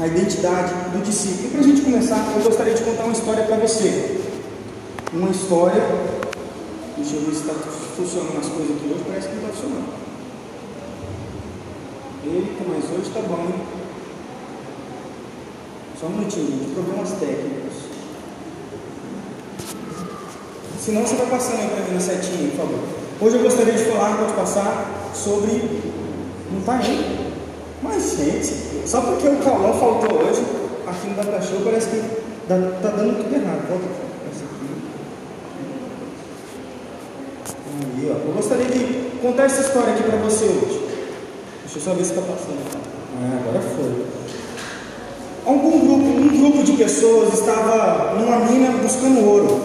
a identidade do discípulo. E para a gente começar, eu gostaria de contar uma história para você. Uma história. Deixa eu ver se está funcionando as coisas aqui hoje, parece que não está funcionando. Eita, mas hoje está bom, hein? Só um minutinho, gente. Problemas técnicos. Se não, você vai passando aí para mim na setinha, por favor. Hoje eu gostaria de falar, pode passar, sobre. Não está indo? Mas, gente, só porque o calão faltou hoje, aqui no Data Show, parece que está dando tudo errado. Volta aqui. Aí, ó. Eu gostaria de contar essa história aqui para você hoje. Deixa eu só ver se está passando. Ah, agora foi. Algum grupo, um grupo de pessoas estava numa mina buscando ouro.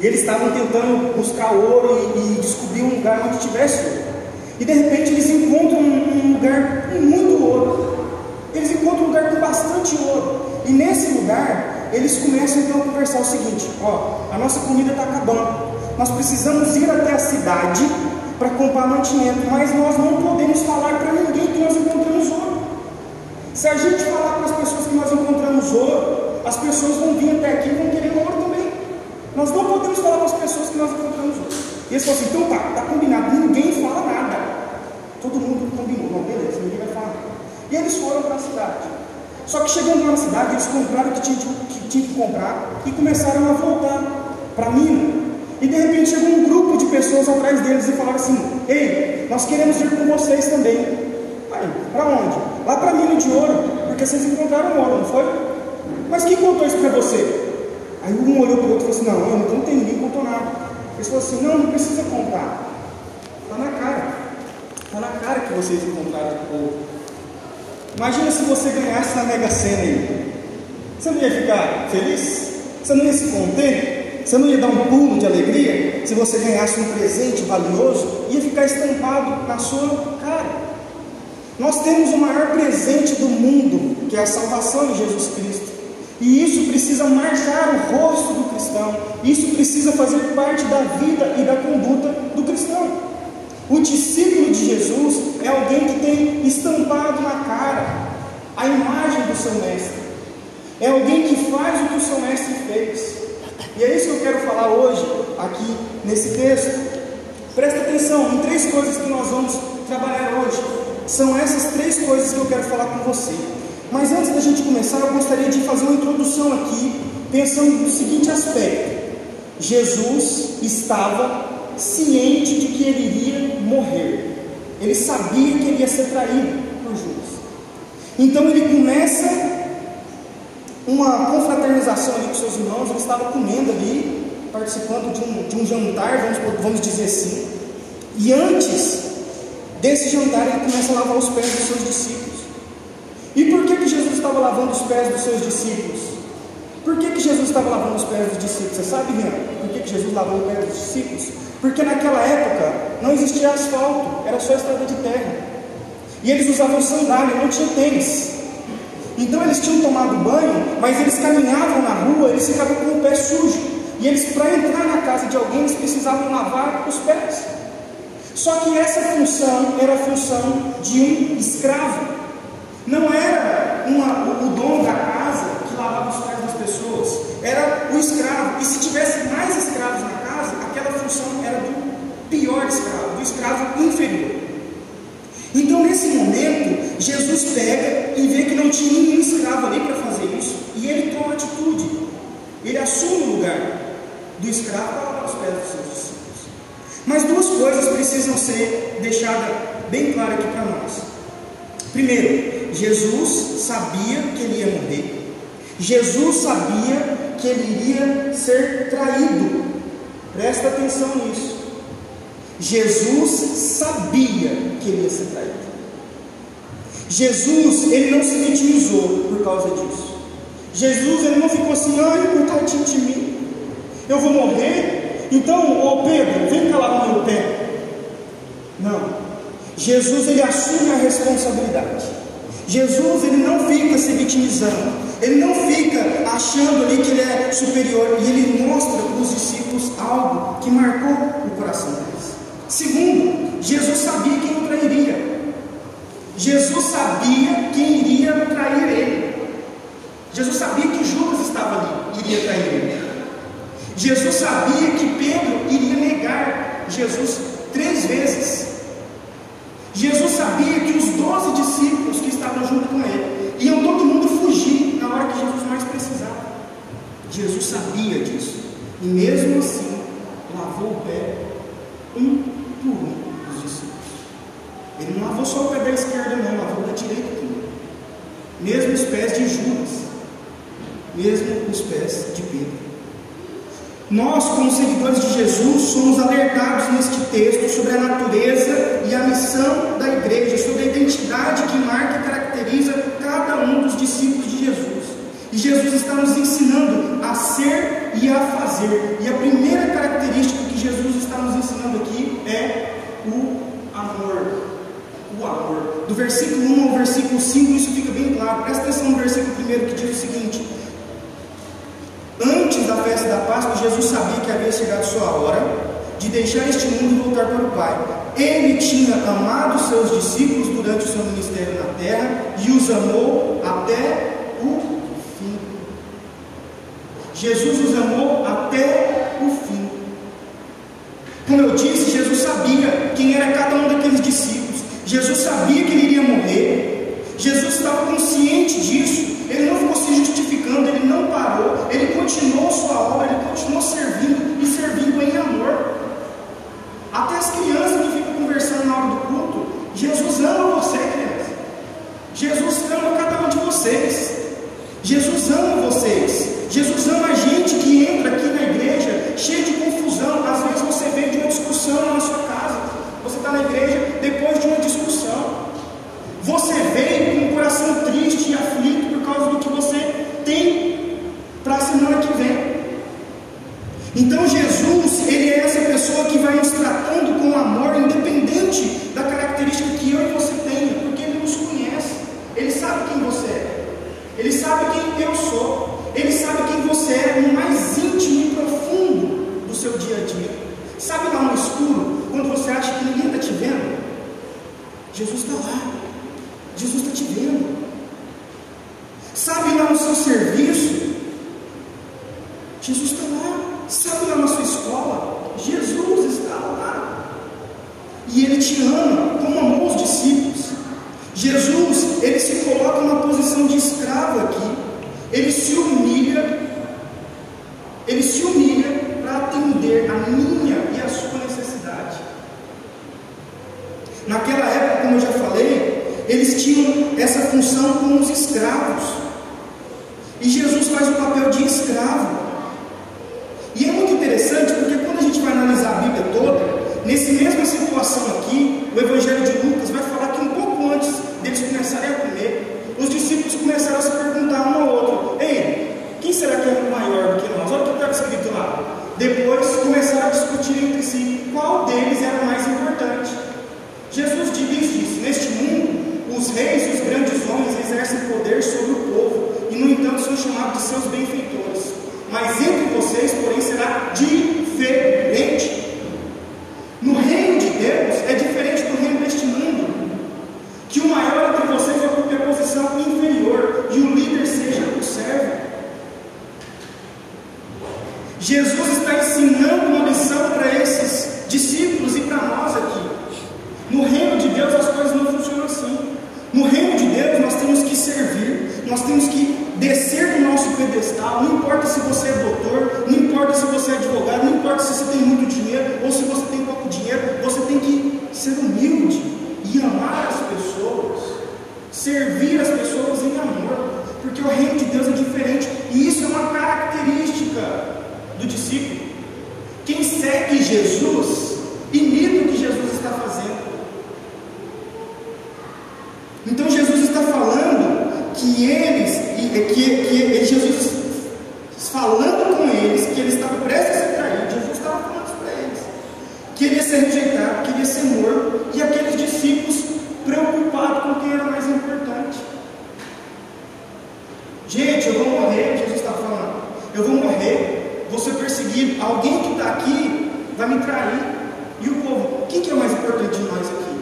E eles estavam tentando buscar ouro e, e descobrir um lugar onde tivesse ouro. E de repente eles encontram um, um lugar muito bastante ouro. E nesse lugar, eles começam então a conversar o seguinte: ó, a nossa comida está acabando. Nós precisamos ir até a cidade para comprar mantimento, mas nós não podemos falar para ninguém que nós encontramos ouro. Se a gente falar para as pessoas que nós encontramos ouro, as pessoas vão vir até aqui e vão querer ouro também. Nós não podemos falar para as pessoas que nós encontramos ouro. E eles falam assim, então tá, tá combinado, ninguém fala nada. Todo mundo combinou, não, beleza, ninguém vai falar. E eles foram para a cidade. Só que chegando lá na cidade, eles compraram o que tinham que, tinha que comprar e começaram a voltar para a mina. E de repente chegou um grupo de pessoas atrás deles e falaram assim: Ei, nós queremos ir com vocês também. Aí, para onde? Lá para a mina de ouro, porque vocês encontraram ouro, não foi? Mas quem contou isso para você? Aí um olhou para o outro e falou assim: Não, eu não tenho, ninguém contou nada. Eles falaram assim: Não, não precisa contar. Está na cara. Está na cara que vocês encontraram ouro. Imagina se você ganhasse na Mega Sena aí. Você não ia ficar feliz? Você não ia se conter? Você não ia dar um pulo de alegria se você ganhasse um presente valioso? Ia ficar estampado na sua cara. Nós temos o maior presente do mundo, que é a salvação em Jesus Cristo. E isso precisa marcar o rosto do cristão. Isso precisa fazer parte da vida e da conduta do cristão. O discípulo de Jesus é alguém que tem estampado na cara a imagem do seu mestre. É alguém que faz o que o seu mestre fez. E é isso que eu quero falar hoje, aqui nesse texto. Presta atenção em três coisas que nós vamos trabalhar hoje. São essas três coisas que eu quero falar com você. Mas antes da gente começar, eu gostaria de fazer uma introdução aqui, pensando no seguinte aspecto: Jesus estava ciente de que ele iria morrer. Ele sabia que ele ia ser traído por Judas. Então ele começa uma confraternização ali com seus irmãos, ele estava comendo ali, participando de um, de um jantar, vamos, vamos dizer assim. E antes desse jantar, ele começa a lavar os pés dos seus discípulos. E por que, que Jesus estava lavando os pés dos seus discípulos? Por que, que Jesus estava lavando os pés dos discípulos? Você sabe, Renan, por que, que Jesus lavou os pés dos discípulos? Porque naquela época não existia asfalto, era só estrada de terra. E eles usavam sandália, não tinha tênis. Então eles tinham tomado banho, mas eles caminhavam na rua, eles ficavam com o pé sujo. E eles, para entrar na casa de alguém, eles precisavam lavar os pés. Só que essa função era a função de um escravo. Não era uma, o dono da casa que lavava os pés das pessoas, era o escravo. E se tivesse mais escravos na casa, aquela função era do pior escravo, do escravo inferior. Então, nesse momento, Jesus pega e vê que não tinha nenhum escravo ali para fazer isso, e ele toma atitude. Ele assume o lugar do escravo para lavar os pés dos seus discípulos. Mas duas coisas precisam ser deixadas bem claras aqui para nós. Primeiro, Jesus sabia que ele ia morrer. Jesus sabia que ele iria ser traído. Presta atenção nisso. Jesus sabia que ele ia ser traído. Jesus, ele não se vitimizou por causa disso. Jesus, ele não ficou assim, ai, coitadinho de mim, eu vou morrer, então, ô Pedro, vem lá no meu pé. Não. Jesus, ele assume a responsabilidade. Jesus, ele não fica se vitimizando, ele não fica achando ali que ele é superior, e ele mostra para os discípulos algo que marcou o coração deles. Segundo, Jesus sabia quem o trairia. Jesus sabia quem iria trair ele. Jesus sabia que Judas estava ali, iria trair ele. Jesus sabia que Pedro iria negar Jesus três vezes. Jesus sabia que os doze discípulos que estavam junto com ele iam todo mundo fugir na hora que Jesus mais precisava. Jesus sabia disso. E mesmo assim, lavou o pé um um dos discípulos. Ele não lavou só o pé da esquerda, não, lavou da direita também. Mesmo os pés de Judas, mesmo os pés de Pedro. Nós, como seguidores de Jesus, somos alertados neste texto sobre a natureza e a missão da igreja, sobre a identidade que marca e caracteriza cada um dos discípulos de Jesus. E Jesus está nos ensinando a ser e a fazer. E a primeira característica é o amor. O amor. Do versículo 1 ao versículo 5, isso fica bem claro. Presta atenção no versículo 1 que diz o seguinte: Antes da festa da Páscoa, Jesus sabia que havia chegado sua hora de deixar este mundo e voltar para o Pai. Ele tinha amado seus discípulos durante o seu ministério na terra e os amou até o fim. Jesus os amou até o fim. Como eu disse, sabia quem era cada um daqueles discípulos. Jesus sabia que ele iria morrer. Jesus estava consciente disso. Ele não ficou se justificando, ele não parou, ele continuou sua obra, ele continuou servindo e servindo em amor. Até as crianças que ficam conversando na hora do culto, Jesus ama você, criança. Jesus ama cada um de vocês. Jesus ama vocês. Jesus ama a gente que entra aqui na igreja cheio de confusão. Às vezes você vem de uma discussão na sua casa. Você está na igreja depois de uma discussão. Você veio com o coração triste e aflito por causa do que você tem para a semana que vem. Então Jesus, ele é essa pessoa que vai nos tratando com amor, independente da característica que eu e você tenha, porque ele nos conhece. Ele sabe quem você é. Ele sabe quem eu sou. Ele sabe quem você é no mais íntimo e profundo do seu dia a dia. Sabe lá no escuro, quando você acha que ninguém está te vendo? Jesus está lá. Jesus está te vendo. Sabe lá no seu serviço? Jesus está lá. Sabe lá na sua escola? Jesus está lá. E Ele te ama como amou os discípulos. Jesus, Ele se coloca numa posição de escravo aqui. Ele se humilha. Ele se humilha para atender a minha e a sua necessidade. Naquela época, como eu já falei, eles tinham essa função como os escravos. E Jesus faz o papel de escravo. E é muito interessante porque quando a gente vai analisar a Bíblia toda, nesse mesma situação aqui, o Evangelho de Lucas vai falar que um pouco antes deles começarem a comer, os discípulos começaram a se perguntar um ao outro: Ei, quem será que é maior do que nós? Olha o que estava escrito lá. Depois começaram a discutir entre si qual deles era o mais importante. Jesus diz isso: Neste mundo, os reis e os grandes homens exercem poder sobre o povo e, no entanto, são chamados de seus benfeitores. Mas entre vocês, porém, será diferente. No reino de Deus é diferente do reino deste mundo. Que o maior entre vocês ocupe a posição inferior e o líder seja o servo. Jesus está ensinando uma lição para esses discípulos e para nós aqui. No reino de Deus as coisas não funcionam assim. No reino de Deus nós temos que servir, nós temos que descer do nosso pedestal. Não importa se você é doutor, não importa se você é advogado, não importa se você tem muito dinheiro ou se você tem pouco dinheiro, você tem que ser humilde e amar as pessoas, servir as pessoas em amor, porque o reino de Deus é diferente e isso é uma característica do discípulo. Quem segue Jesus imita o que Jesus está fazendo. Então Jesus está falando que eles, que, que Jesus falando com eles, que ele estava prestes a ser traído, Jesus estava falando isso para eles, que ele ia ser rejeitado, que ele ia ser morto, e aqueles discípulos preocupados com quem era mais importante. Gente, eu vou morrer, Jesus está falando, eu vou morrer, vou perseguido, alguém que está aqui vai me trair, e o povo, o que, que é mais importante de nós aqui?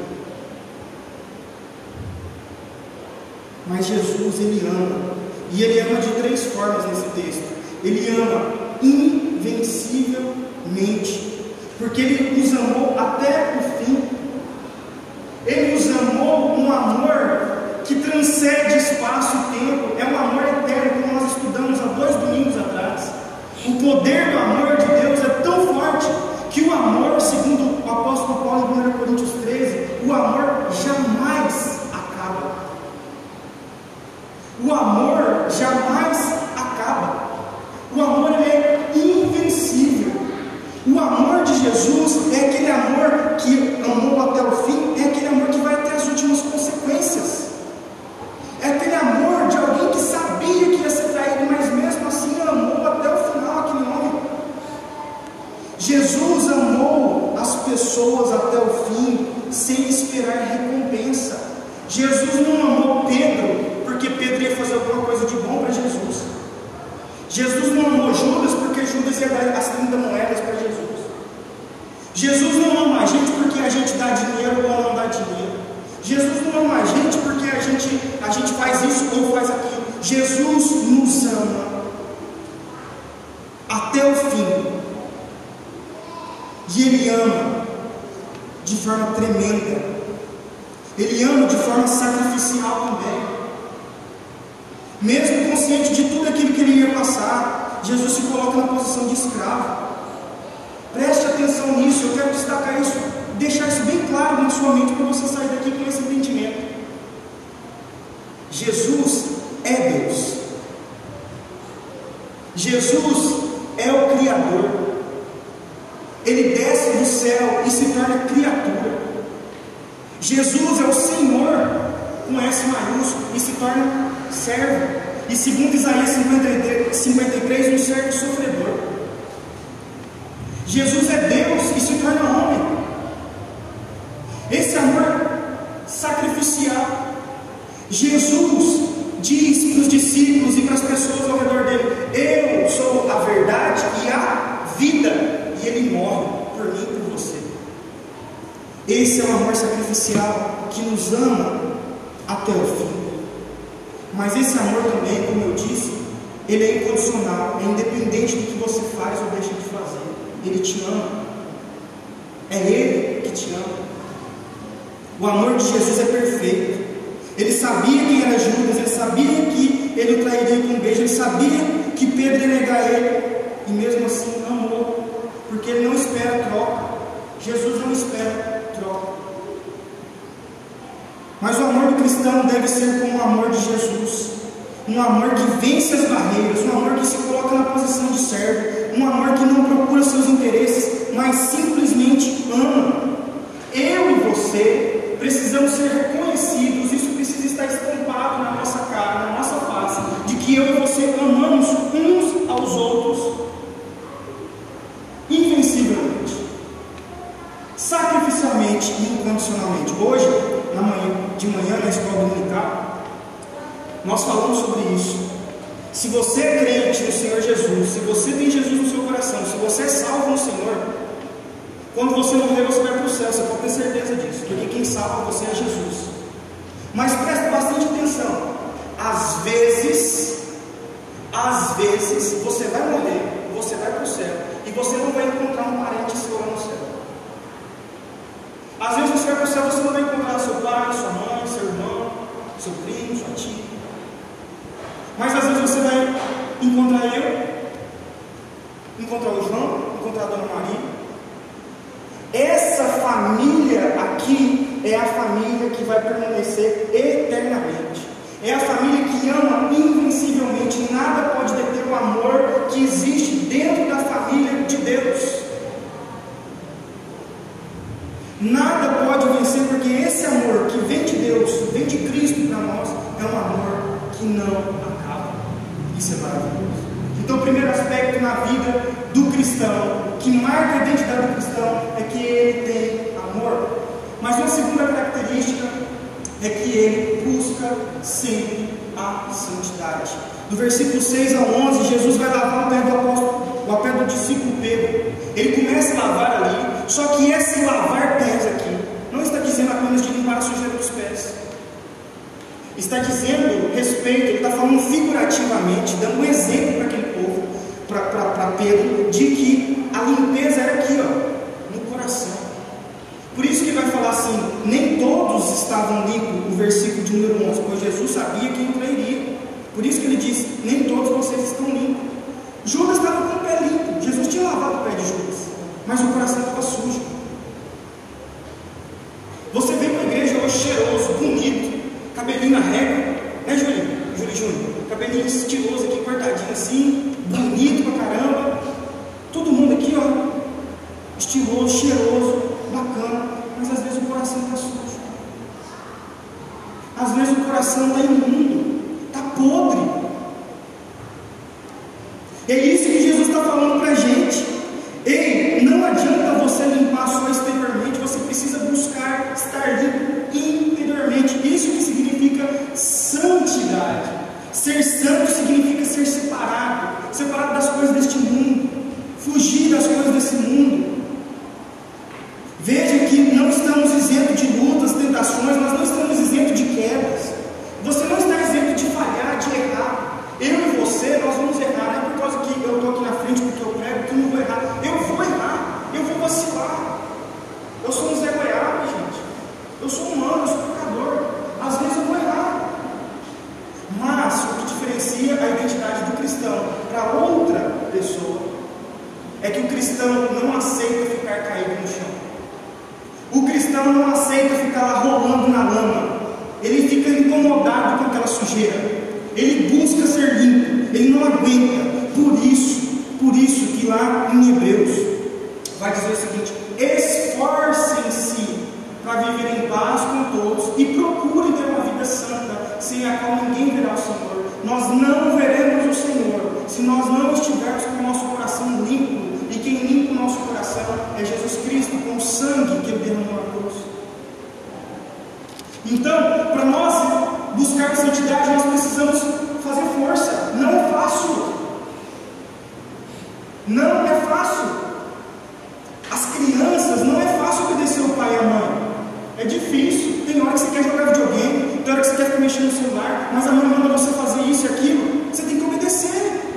Mas Jesus, Ele ama. E Ele ama de três formas nesse texto. Ele ama invencivelmente, porque Ele nos amou até o fim. Ele nos amou um amor que transcende espaço e tempo, é um amor eterno, como nós estudamos há dois domingos atrás. O poder do amor de Deus é tão forte que o amor, segundo o apóstolo Paulo em 1 Coríntios 13, o amor jamais acaba. O amor jamais acaba. O amor é invencível. O amor de Jesus é aquele amor que amou até o fim, é aquele amor que vai até as últimas consequências. É aquele amor de alguém que sabia que ia ser traído, mas mesmo assim amou até o final aquele homem. Jesus amou as pessoas até o fim, sem esperar recompensa. Jesus não amou Pedro, porque Pedro ia fazer alguma coisa de bom para Jesus. Jesus não amou Judas, porque Judas ia dar as 30 moedas para Jesus. Jesus não ama a gente porque a gente dá dinheiro ou não dá dinheiro. Jesus não ama a gente porque a gente, a gente faz isso ou faz aquilo. Jesus nos ama até o fim. E Ele ama de forma tremenda. Ele ama de forma sacrificial também. Mesmo consciente de tudo aquilo que ele ia passar, Jesus se coloca na posição de escravo. Preste atenção nisso, eu quero destacar isso, deixar isso bem claro na sua mente para você sair daqui com esse entendimento. Jesus é Deus. Jesus é o Criador. Ele desce do céu e se torna criatura. Jesus é o Senhor, com S maiúsculo, e se torna servo. E segundo Isaías 53, 53 um servo sofredor. Jesus é Deus e se torna homem. Esse amor sacrificial. Jesus O amor sacrificial que nos ama até o fim. Mas esse amor também, como eu disse, ele é incondicional, é independente do que você faz ou deixa de fazer. Ele te ama. É Ele que te ama. O amor de Jesus é perfeito. Ele sabia quem era Judas, ele sabia que ele o trairia com um beijo, ele sabia que Pedro ia negar ele, e mesmo assim amou, porque ele não espera troca. Jesus não espera. Mas o amor do cristão deve ser como o amor de Jesus. Um amor que vence as barreiras, um amor que se coloca na posição de servo, um amor que não procura seus interesses, mas simplesmente ama. Eu e você precisamos ser reconhecidos, isso precisa estar estampado na nossa cara, na nossa face, de que eu e você amamos uns aos outros invencivelmente, sacrificialmente e incondicionalmente. Hoje, de manhã na escola dominical, nós falamos sobre isso. Se você é crente no Senhor Jesus, se você tem Jesus no seu coração, se você é salvo no Senhor, quando você morrer, você vai para o céu, você pode ter certeza disso, porque quem salva você é Jesus. Mas preste bastante atenção. Às vezes, às vezes, você vai morrer, você vai para o céu, e você não vai encontrar um parente seu lá no céu. Às vezes você vai para o céu, você não vai encontrar seu pai, sua mãe, seu irmão, seu primo, sua tia. Mas às vezes você vai encontrar eu, encontrar o João, encontrar a Dona Maria. Essa família aqui é a família que vai permanecer eternamente. É a família que ama invencivelmente. Nada pode deter o amor que existe dentro da família de Deus. Vencer, porque esse amor que vem de Deus, vem de Cristo para nós, é um amor que não acaba. Isso é maravilhoso. Então, o primeiro aspecto na vida do cristão, que marca a identidade do cristão, é que ele tem amor. Mas uma segunda característica é que ele busca sempre a santidade. Do versículo 6 ao 11, Jesus vai lavar o pé do apóstolo, o pé do discípulo Pedro. Ele começa a lavar ali, só que esse lavar pés aqui de limpar a sujeira dos pés. Está dizendo respeito, ele está falando figurativamente, dando um exemplo para aquele povo, para Pedro de que a limpeza era aqui, ó, no coração. Por isso que ele vai falar assim: nem todos estavam limpos, o versículo de número 11, pois Jesus sabia que entraria. Por isso que ele diz: nem todos vocês estão limpos. Judas estava com o pé limpo, Jesus tinha lavado o pé de Judas, mas o coração estava sujo. Você vem para a igreja hoje cheiroso, bonito, cabelinho na régua, né, Júlio? Júlio Júnior? Cabelinho estiloso aqui, cortadinho assim, bonito pra caramba. Todo mundo aqui, ó, estiloso, cheiroso, bacana, mas às vezes o coração está sujo. Às vezes o coração está imundo, está podre. É isso que Jesus está falando para a gente. Ei, não adianta você limpar só exteriormente, você precisa buscar estar limpo interiormente. Isso que significa santidade. Ser santo significa ser separado, separado das coisas deste mundo, fugir das coisas desse mundo. Veja que não estamos isentos de lutas, tentações, nós não estamos isentos de quedas. Você não está isento de falhar, de errar. Eu e você, nós vamos errar, não é por causa que eu estou aqui na frente porque eu prego que eu não vou errar. Eu vou errar, eu vou vacilar. Eu sou um Zé Goiaba, gente. Eu sou humano, eu sou pecador. Às vezes eu vou errar. Mas o que diferencia a identidade do cristão para outra pessoa é que o cristão não aceita ficar caído no chão. O cristão não aceita ficar lá rolando na lama. Ele fica incomodado com aquela sujeira. Ele busca ser limpo. Ele não aguenta. Por isso, por isso que lá em Hebreus vai dizer o seguinte: esforcem-se para viver em paz com todos e procurem ter uma vida santa, sem a qual ninguém verá o Senhor. Nós não veremos o Senhor se nós não estivermos com o nosso coração é Jesus Cristo, com o sangue que ele derramou na cruz. Então, para nós buscar santidade, nós precisamos fazer força. Não é fácil. Não é fácil. As crianças, não é fácil obedecer o pai e a mãe. É difícil. Tem hora que você quer jogar videogame, tem hora que você quer mexendo no celular, mas a mãe manda você fazer isso e aquilo. Você tem que obedecer.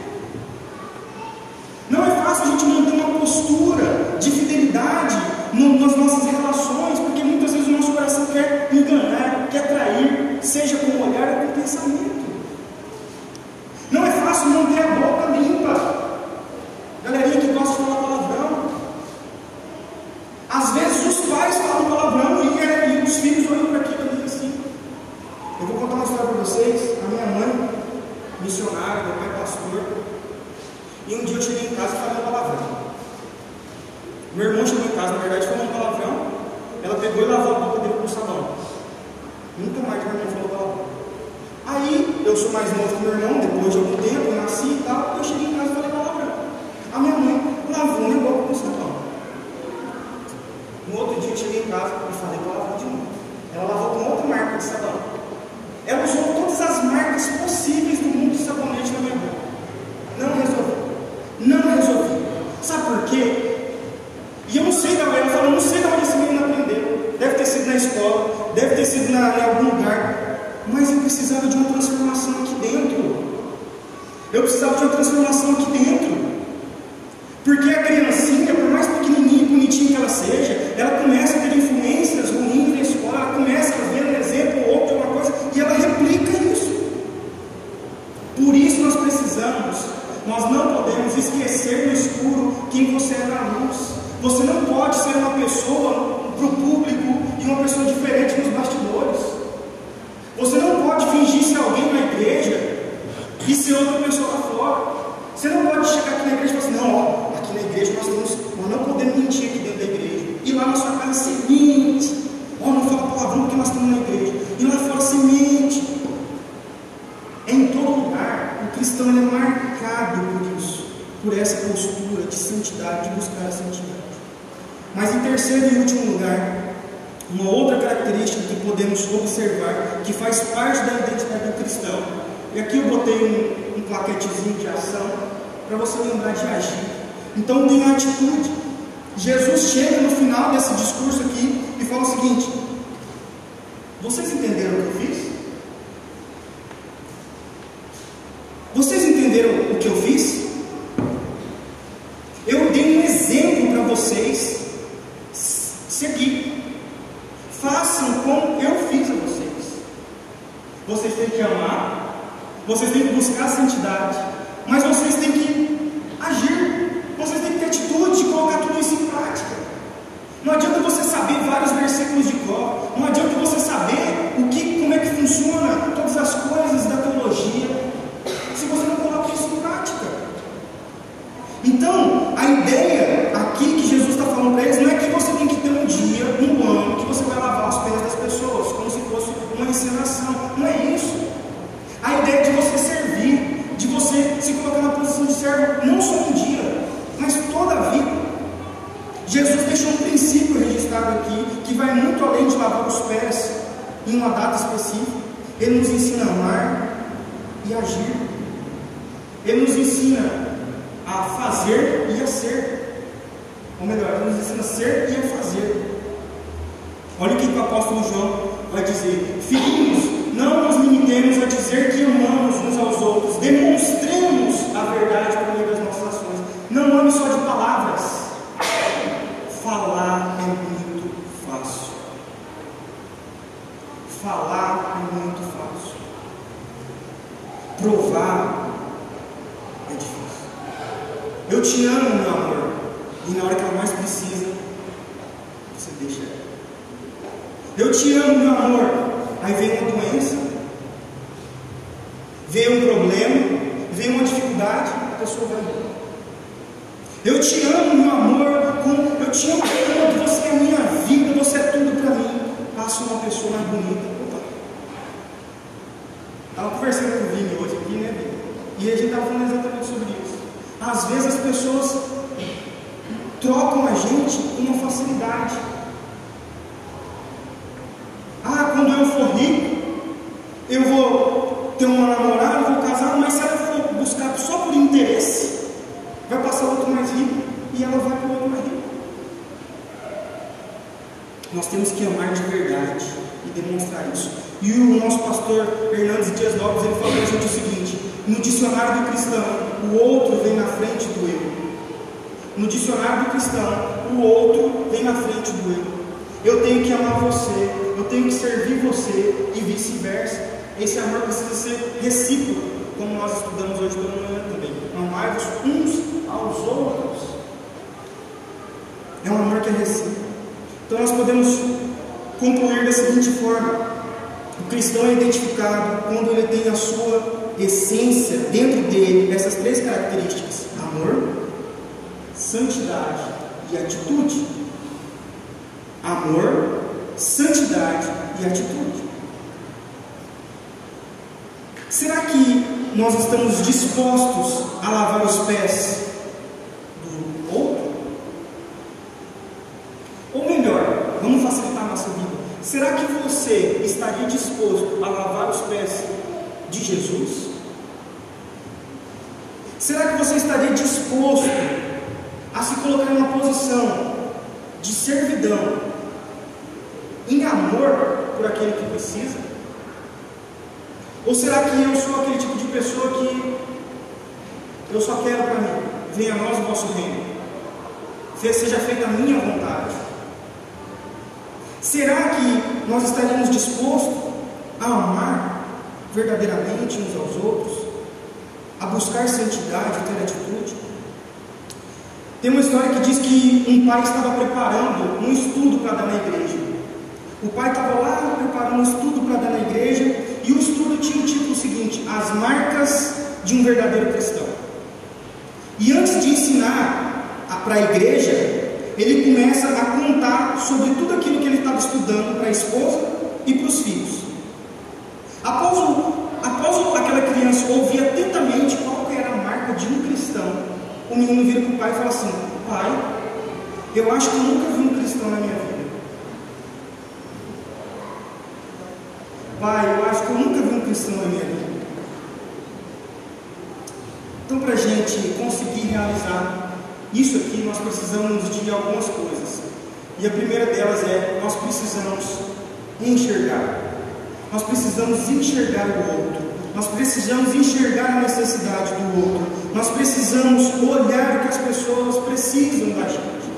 Mas em terceiro e último lugar, uma outra característica que podemos observar, que faz parte da identidade do cristão, e aqui eu botei um, um plaquetezinho de ação, para você lembrar de agir. Então tem a atitude. Jesus chega no final desse discurso aqui e fala o seguinte: Vocês entenderam o que eu fiz? Vocês entenderam o que eu fiz? amar, vocês têm que buscar a santidade, mas vocês têm que agir, vocês têm que ter atitude de colocar tudo isso em prática. Não adianta você saber vários versículos de cor, não adianta você saber o que, como é que funciona todas as coisas da teologia, se você não coloca isso em prática. Então, a ideia aqui que Jesus está falando para eles não é que você tem que ter um dia, um ano, que você vai lavar os pés das pessoas, como se encenação. Não é isso. A ideia de você servir, de você se colocar na posição de servo, não só um dia, mas toda a vida. Jesus deixou um princípio registrado aqui que vai muito além de lavar os pés em uma data específica. Ele nos ensina a amar e agir. Ele nos ensina a fazer e a ser. Ou melhor, ele nos ensina a ser e a fazer. Olha o que o apóstolo João vai dizer: Filhinhos, não nos limitemos a dizer que amamos uns aos outros, demonstremos a verdade por meio das nossas ações. Não ame só de palavras falar é muito fácil. Falar é muito fácil. Provar é difícil. Eu te amo, meu amor. E na hora que ela mais precisa, você deixa ela. Eu te amo, meu amor. Aí vem uma doença, vem um problema, vem uma dificuldade, a pessoa vai embora. Eu te amo, meu amor, com, eu te amo tanto, você é a minha vida, você é tudo para mim. Passa uma pessoa mais bonita. Opa. Estava conversando com o Vini hoje aqui, né, Vini? E a gente estava falando exatamente sobre isso. Às vezes as pessoas trocam a gente com uma facilidade. Ah, quando eu for rico, eu vou ter uma namorada, vou casar, mas se ela for buscar só por interesse, vai passar outro mais rico e ela vai para o outro mais rico. Nós temos que amar de verdade e demonstrar isso. E o nosso pastor Hernandes Dias Lopes ele falou para a gente o seguinte: no dicionário do cristão, o outro vem na frente do eu. No dicionário do cristão, o outro vem na frente do eu. Eu tenho que amar você, eu tenho que servir você e vice-versa. Esse amor precisa ser recíproco, como nós estudamos hoje pela manhã também. Amar-vos uns aos outros. É um amor que é recíproco. Então nós podemos concluir da seguinte forma: o cristão é identificado quando ele tem a sua essência dentro dele essas três características: amor, santidade e atitude. Amor, santidade e atitude. Será que nós estamos dispostos a lavar os pés do outro? Ou melhor, vamos facilitar a nossa vida. Será que você estaria disposto a lavar os pés de Jesus? Será que você estaria disposto a se colocar em uma posição de servidão, em amor por aquele que precisa? Ou será que eu sou aquele tipo de pessoa que eu só quero para mim? Venha a nós o vosso reino. Seja feita a minha vontade. Será que nós estaríamos dispostos a amar verdadeiramente uns aos outros? A buscar santidade, ter atitude? Tem uma história que diz que um pai estava preparando um estudo para dar na igreja. O pai estava lá preparando um estudo para dar na igreja e o estudo tinha o título seguinte: As marcas de um verdadeiro cristão. E antes de ensinar para a igreja, ele começa a contar sobre tudo aquilo que ele estava estudando para a esposa e para os filhos. Após, o, após aquela criança ouvir atentamente qual era a marca de um cristão, o menino vira para o pai e fala assim: Pai, eu acho que eu nunca vi um cristão na minha vida. Pai, eu acho que eu nunca vi um cristão na minha vida. Então, para a gente conseguir realizar isso aqui, nós precisamos de algumas coisas. E a primeira delas é: nós precisamos enxergar. Nós precisamos enxergar o outro. Nós precisamos enxergar a necessidade do outro. Nós precisamos olhar o que as pessoas precisam da gente.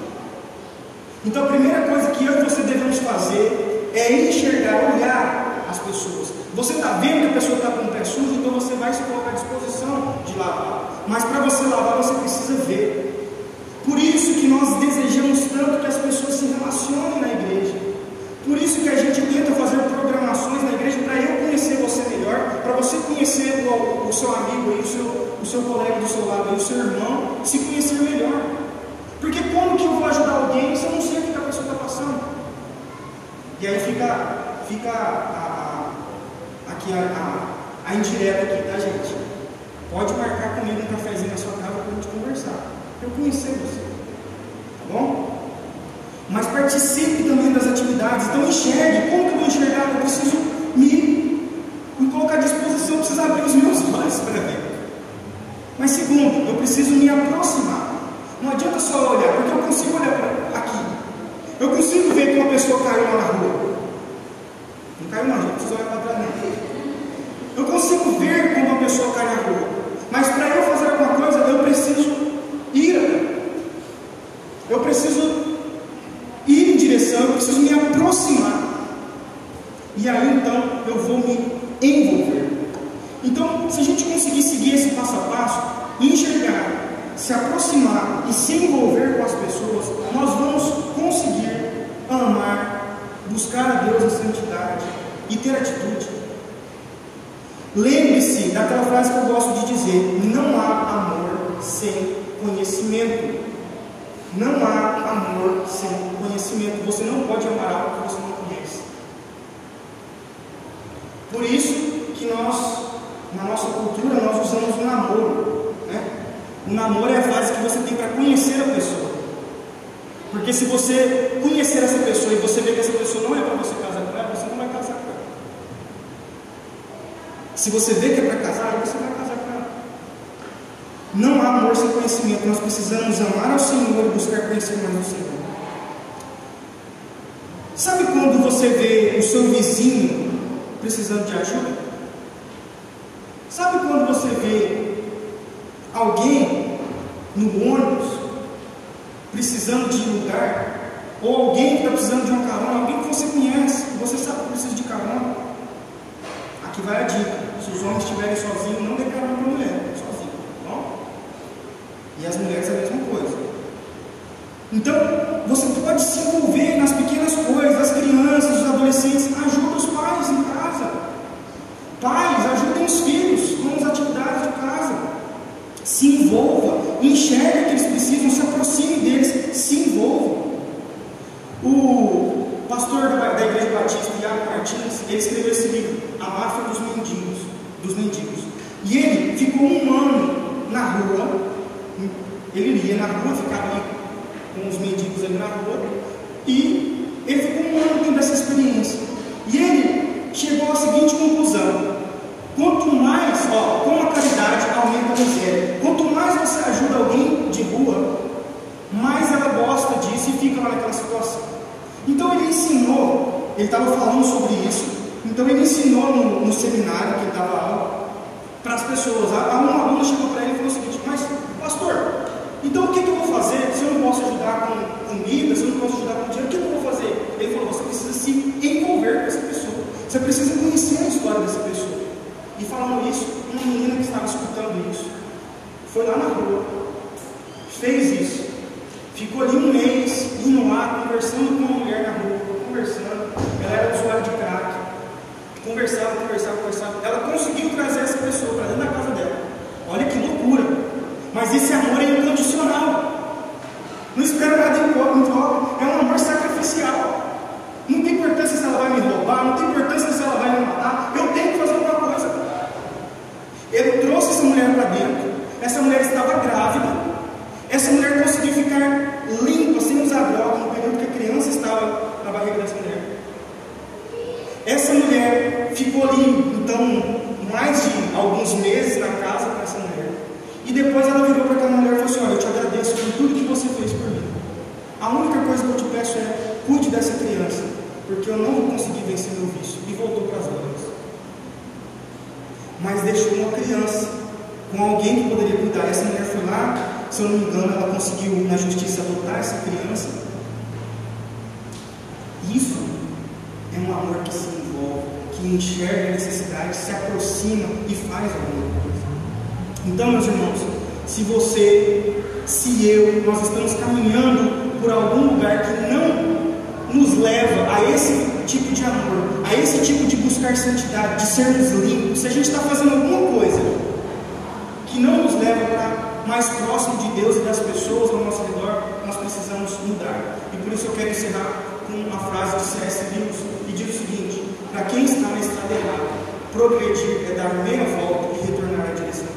Então, a primeira coisa que eu e você devemos fazer é enxergar, olhar as pessoas. Você está vendo que a pessoa está com o pé sujo, então você vai se colocar à disposição de lavar. Mas para você lavar, você precisa ver. Desejamos tanto que as pessoas se relacionem na igreja. Por isso que a gente tenta fazer programações na igreja para eu conhecer você melhor, para você conhecer o, o, seu amigo, aí, o, seu, o seu colega do seu lado, aí, o seu irmão, se conhecer melhor. Porque como que eu vou ajudar alguém se eu não sei o que a pessoa está passando? E aí fica, fica a, a, aqui a, a indireta aqui, tá gente? Pode marcar comigo um cafezinho na sua casa para a gente conversar eu conhecer você. Mas participe também das atividades. Então enxergue. Como que eu vou enxergar? Eu preciso me, me colocar à disposição, eu preciso abrir os meus olhos para ver. Mas segundo, eu preciso me aproximar. Não adianta só olhar, porque eu consigo olhar aqui. Eu consigo ver que uma pessoa caiu na rua. Não caiu não, gente, precisa olhar para trás Eu consigo ver como uma pessoa cai na rua. Mas para eu fazer alguma coisa, eu preciso ira. Eu preciso ir em direção, eu preciso me aproximar. E aí então eu vou me envolver. Então, se a gente conseguir seguir esse passo a passo, enxergar, se aproximar e se envolver com as pessoas, nós vamos conseguir amar, buscar a Deus em santidade e ter atitude. Lembre-se daquela frase que eu gosto de dizer: não há amor sem conhecimento. Não há amor sem conhecimento. Você não pode amar algo que você não conhece. Por isso que nós, na nossa cultura, nós usamos o namoro. Né? O namoro é a fase que você tem para conhecer a pessoa. Porque se você conhecer essa pessoa e você ver que essa pessoa não é para você casar com ela, você não vai casar com ela. Se você vê que para casar, você vai casar com ela. Não há amor sem conhecimento. Nós precisamos amar ao Senhor e buscar conhecer mais o Senhor. Sabe quando você vê o seu vizinho precisando de ajuda? Sabe quando você vê alguém no ônibus precisando de lugar? Ou alguém que está precisando de uma carona, alguém que você conhece, que você sabe que precisa de carona? Aqui vai a dica: se os homens estiverem sozinhos, não carona para a mulher. E as mulheres a mesma coisa. Então, você pode se envolver nas pequenas coisas, as crianças, os adolescentes, ajuda os pais em casa. Pais, ajudem os filhos com as atividades de casa. Se envolva, enxergue que eles precisam, se aproxime deles, se envolva. O pastor da, da Igreja Batista, Iago Martins, ele escreveu esse livro, A Máfia dos Mendigos, dos Mendigos. E ele ficou um ano na rua ele ia na rua, ficava ali com rua, e ele ficou um ano tendo essa experiência. E ele chegou à seguinte conclusão: quanto mais, ó, com a caridade aumenta a miséria. Quanto mais você ajuda alguém de rua, mais ela gosta disso e fica lá naquela situação. Então ele ensinou, ele estava falando sobre isso, então ele ensinou no, no seminário que ele dava aula para as pessoas. A, uma aluna chegou para ele e falou o seguinte: Mas, pastor, então o que, que, fazer se eu não posso ajudar com comida, se eu não posso ajudar com dinheiro? O que, eu vou fazer? Ele falou: você precisa se envolver com essa pessoa. Você precisa conhecer a história dessa pessoa. E falando isso, uma menina que estava escutando isso foi lá na rua, fez isso, ficou ali um mês indo lá, conversando com uma mulher na rua, conversando. Ela era usuária de crack. Conversava, conversava, conversava. Ela conseguiu trazer essa pessoa para dentro da casa dela. Olha que loucura. Mas esse amor é incondicional. Não espera nada em troca. É um amor sacrificial. Não tem importância se ela vai me roubar, não tem importância se ela vai me matar. Eu tenho que fazer alguma coisa. Ele trouxe essa mulher para dentro. Essa mulher estava grávida. Essa mulher conseguiu ficar limpa, sem usar droga, no período que a criança estava na barriga dessa mulher. Essa mulher ficou ali, então, mais de alguns meses na casa com essa mulher. E depois ela virou para aquela mulher e falou assim: Olha, eu te agradeço por tudo que você fez por mim. A única coisa que eu te peço é: cuide dessa criança, porque eu não vou conseguir vencer meu vício. E voltou para as drogas. Mas deixou uma criança com alguém que poderia cuidar. Essa mulher foi lá, se eu não me engano, ela conseguiu na justiça adotar essa criança. Isso é um amor que se envolve, que que enxerga a necessidade, se aproxima e faz alguma coisa. Então, meus irmãos, se você, se eu, nós estamos caminhando por algum lugar que não nos leva a esse tipo de amor, a esse tipo de buscar santidade, de sermos limpos, se a gente está fazendo alguma coisa que para mais próximo de Deus e das pessoas ao nosso redor, nós precisamos mudar. E por isso eu quero encerrar com uma frase de C.S. Lewis que diz o seguinte: para quem está na estrada errada, progredir é dar meia volta e retornar à direção.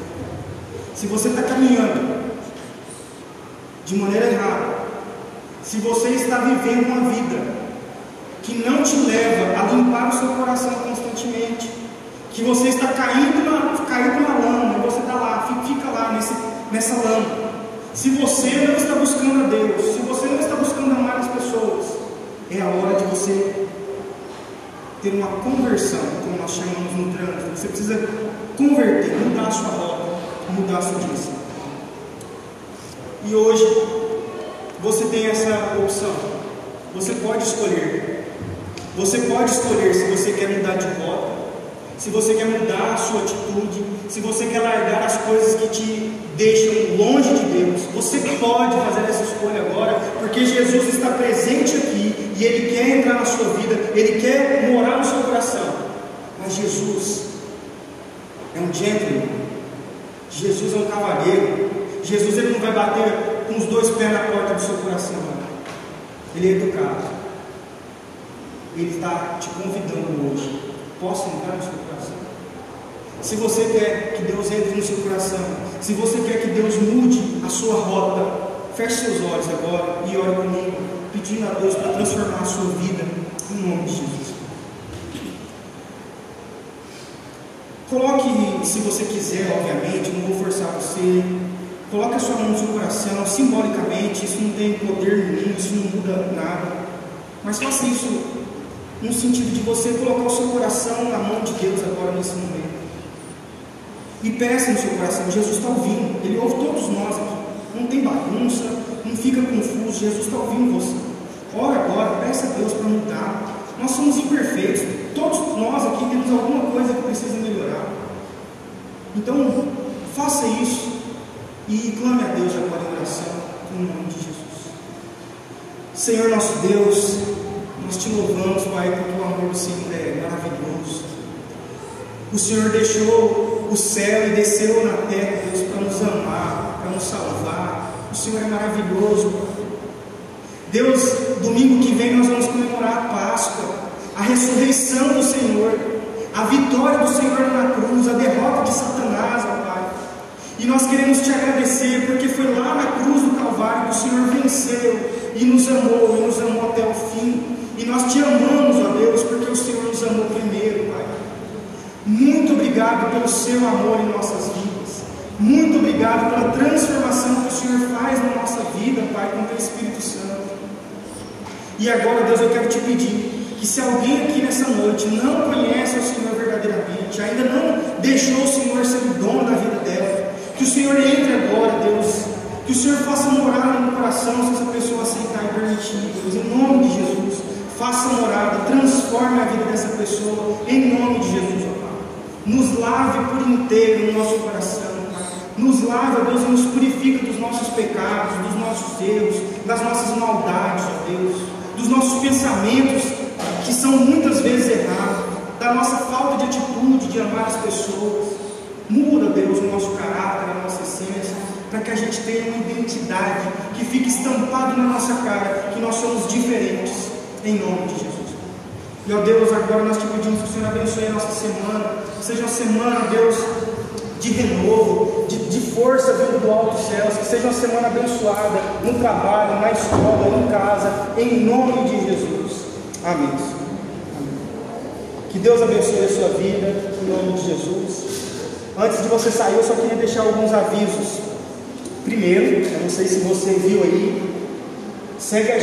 Se você está caminhando de maneira errada, se você está vivendo uma vida que não te leva a limpar o seu coração constantemente, que você está caindo na, caindo na lama, e você está lá, fica lá nesse, nessa lama. Se você não está buscando a Deus, se você não está buscando amar as pessoas, é a hora de você ter uma conversão, como nós chamamos no trânsito. Você precisa converter, mudar a sua rota, mudar a sua direção. E hoje você tem essa opção. Você pode escolher você pode escolher se você quer mudar de rota, se você quer mudar a sua atitude, se você quer largar as coisas que te deixam longe de Deus. Você pode fazer essa escolha agora, porque Jesus está presente aqui e Ele quer entrar na sua vida, Ele quer morar no seu coração. Mas Jesus é um gentleman, Jesus é um cavalheiro. Jesus ele não vai bater com os dois pés na porta do seu coração, ele é educado. Ele está te convidando hoje. Posso entrar no seu coração? Se você quer que Deus entre no seu coração, se você quer que Deus mude a sua rota, feche seus olhos agora e ore comigo, pedindo a Deus para transformar a sua vida em nome de Jesus. Coloque, se você quiser, obviamente, não vou forçar você. Coloque a sua mão no seu coração, simbolicamente, isso não tem poder nenhum, isso não muda nada. Mas faça isso no sentido de você colocar o seu coração na mão de Deus agora nesse momento. E peça no seu coração, Jesus está ouvindo, Ele ouve todos nós aqui. Não tem bagunça, não fica confuso, Jesus está ouvindo você. Ora agora, peça a Deus para mudar. Nós somos imperfeitos, todos nós aqui temos alguma coisa que precisa melhorar. Então, faça isso e clame a Deus agora em oração, em nome de Jesus. Senhor nosso Deus, nós te louvamos, Pai, porque o amor do Senhor é maravilhoso. O Senhor deixou o céu e desceu na terra, Deus, para nos amar, para nos salvar. O Senhor é maravilhoso. Deus, domingo que vem nós vamos comemorar a Páscoa, a ressurreição do Senhor, a vitória do Senhor na cruz, a derrota de Satanás. E nós queremos te agradecer, porque foi lá na cruz do Calvário que o Senhor venceu e nos amou, e nos amou até o fim. E nós te amamos, ó Deus, porque o Senhor nos amou primeiro, Pai. Muito obrigado pelo seu amor em nossas vidas. Muito obrigado pela transformação que o Senhor faz na nossa vida, Pai, com o teu Espírito Santo. E agora, Deus, eu quero te pedir que se alguém aqui nessa noite não conhece o Senhor verdadeiramente, ainda não deixou o Senhor ser o dono da vida dela, que o Senhor entre agora, Deus, que o Senhor faça morar no coração se essa pessoa aceitar e permitir, Deus, em nome de Jesus. Faça morada, transforme a vida dessa pessoa, em nome de Jesus, ó Pai. Nos lave por inteiro o nosso coração, Pai. Nos lave, ó Deus, e nos purifica dos nossos pecados, dos nossos erros, das nossas maldades, ó Deus, dos nossos pensamentos que são muitas vezes errados, da nossa falta de atitude de amar as pessoas. Muda, Deus, o nosso caráter, a nossa essência, para que a gente tenha uma identidade que fique estampado na nossa cara, que nós somos diferentes em nome de Jesus. E ó Deus, agora nós te pedimos que o Senhor abençoe a nossa semana, seja uma semana, Deus, de renovo, de, de força vindo do alto céus, que seja uma semana abençoada no trabalho, na escola, em casa, em nome de Jesus. Amém. Amém. Que Deus abençoe a sua vida, em nome de Jesus. Antes de você sair, eu só queria deixar alguns avisos. Primeiro, eu não sei se você viu aí, segue a.